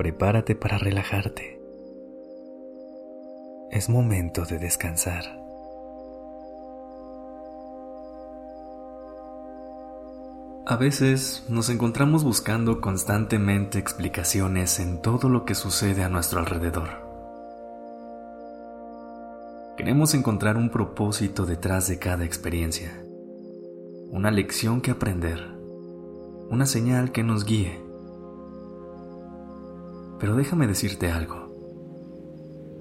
Prepárate para relajarte. Es momento de descansar. A veces nos encontramos buscando constantemente explicaciones en todo lo que sucede a nuestro alrededor. Queremos encontrar un propósito detrás de cada experiencia una lección que aprender, una señal que nos guíe. Pero déjame decirte algo.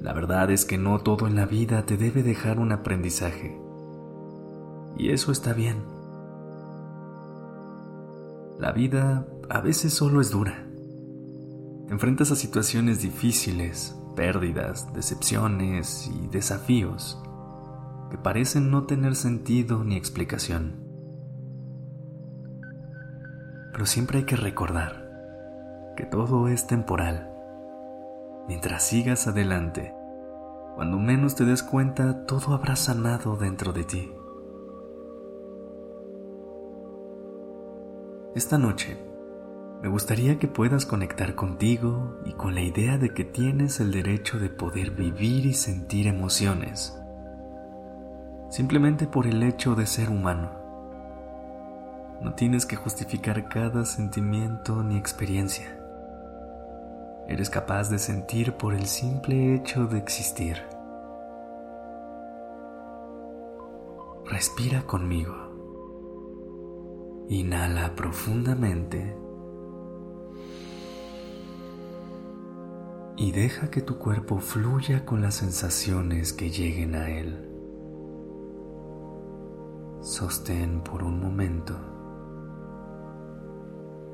La verdad es que no todo en la vida te debe dejar un aprendizaje. Y eso está bien. La vida a veces solo es dura. Te enfrentas a situaciones difíciles, pérdidas, decepciones y desafíos que parecen no tener sentido ni explicación. Pero siempre hay que recordar que todo es temporal. Mientras sigas adelante, cuando menos te des cuenta, todo habrá sanado dentro de ti. Esta noche, me gustaría que puedas conectar contigo y con la idea de que tienes el derecho de poder vivir y sentir emociones, simplemente por el hecho de ser humano. No tienes que justificar cada sentimiento ni experiencia. Eres capaz de sentir por el simple hecho de existir. Respira conmigo. Inhala profundamente y deja que tu cuerpo fluya con las sensaciones que lleguen a él. Sostén por un momento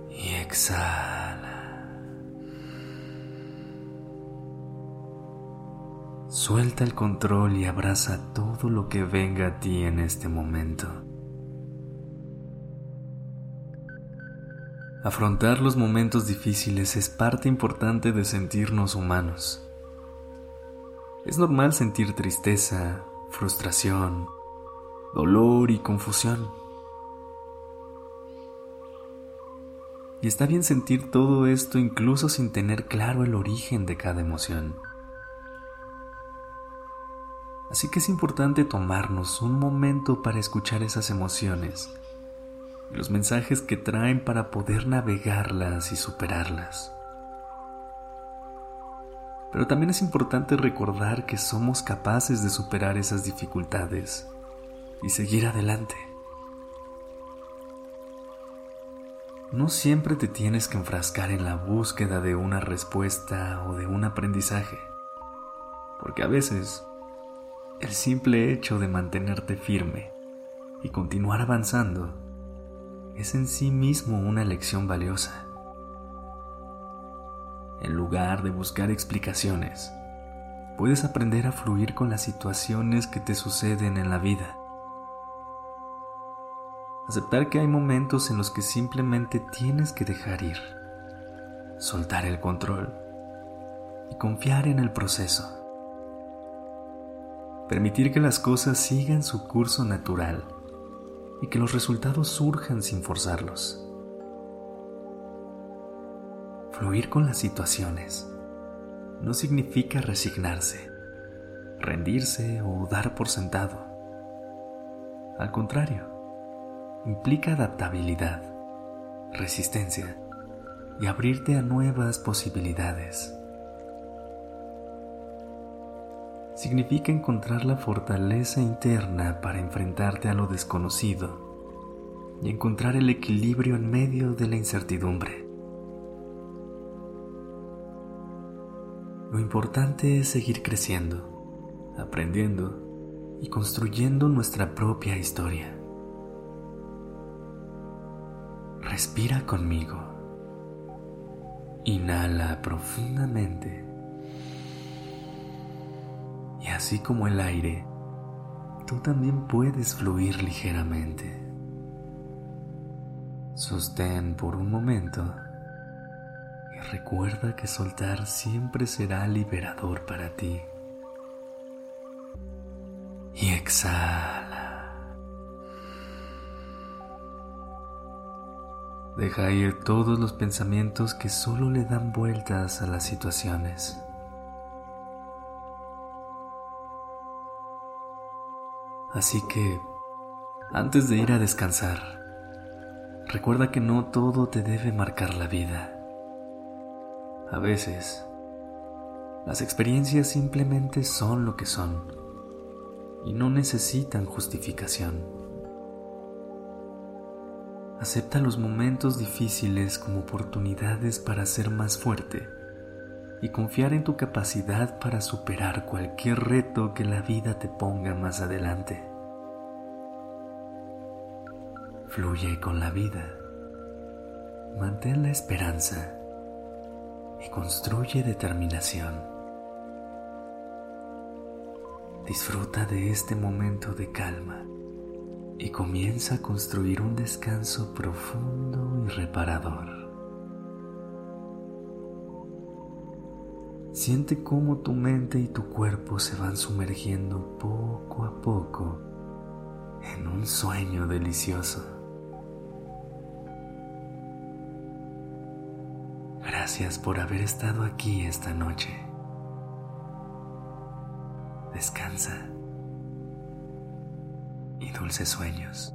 y exhala. Suelta el control y abraza todo lo que venga a ti en este momento. Afrontar los momentos difíciles es parte importante de sentirnos humanos. Es normal sentir tristeza, frustración, dolor y confusión. Y está bien sentir todo esto incluso sin tener claro el origen de cada emoción. Así que es importante tomarnos un momento para escuchar esas emociones y los mensajes que traen para poder navegarlas y superarlas. Pero también es importante recordar que somos capaces de superar esas dificultades y seguir adelante. No siempre te tienes que enfrascar en la búsqueda de una respuesta o de un aprendizaje, porque a veces el simple hecho de mantenerte firme y continuar avanzando es en sí mismo una lección valiosa. En lugar de buscar explicaciones, puedes aprender a fluir con las situaciones que te suceden en la vida Aceptar que hay momentos en los que simplemente tienes que dejar ir, soltar el control y confiar en el proceso. Permitir que las cosas sigan su curso natural y que los resultados surjan sin forzarlos. Fluir con las situaciones no significa resignarse, rendirse o dar por sentado. Al contrario, implica adaptabilidad, resistencia y abrirte a nuevas posibilidades. Significa encontrar la fortaleza interna para enfrentarte a lo desconocido y encontrar el equilibrio en medio de la incertidumbre. Lo importante es seguir creciendo, aprendiendo y construyendo nuestra propia historia. Respira conmigo. Inhala profundamente. Así como el aire, tú también puedes fluir ligeramente. Sostén por un momento y recuerda que soltar siempre será liberador para ti. Y exhala. Deja ir todos los pensamientos que solo le dan vueltas a las situaciones. Así que, antes de ir a descansar, recuerda que no todo te debe marcar la vida. A veces, las experiencias simplemente son lo que son y no necesitan justificación. Acepta los momentos difíciles como oportunidades para ser más fuerte y confiar en tu capacidad para superar cualquier reto que la vida te ponga más adelante. Fluye con la vida, mantén la esperanza y construye determinación. Disfruta de este momento de calma y comienza a construir un descanso profundo y reparador. Siente cómo tu mente y tu cuerpo se van sumergiendo poco a poco en un sueño delicioso. Gracias por haber estado aquí esta noche. Descansa y dulces sueños.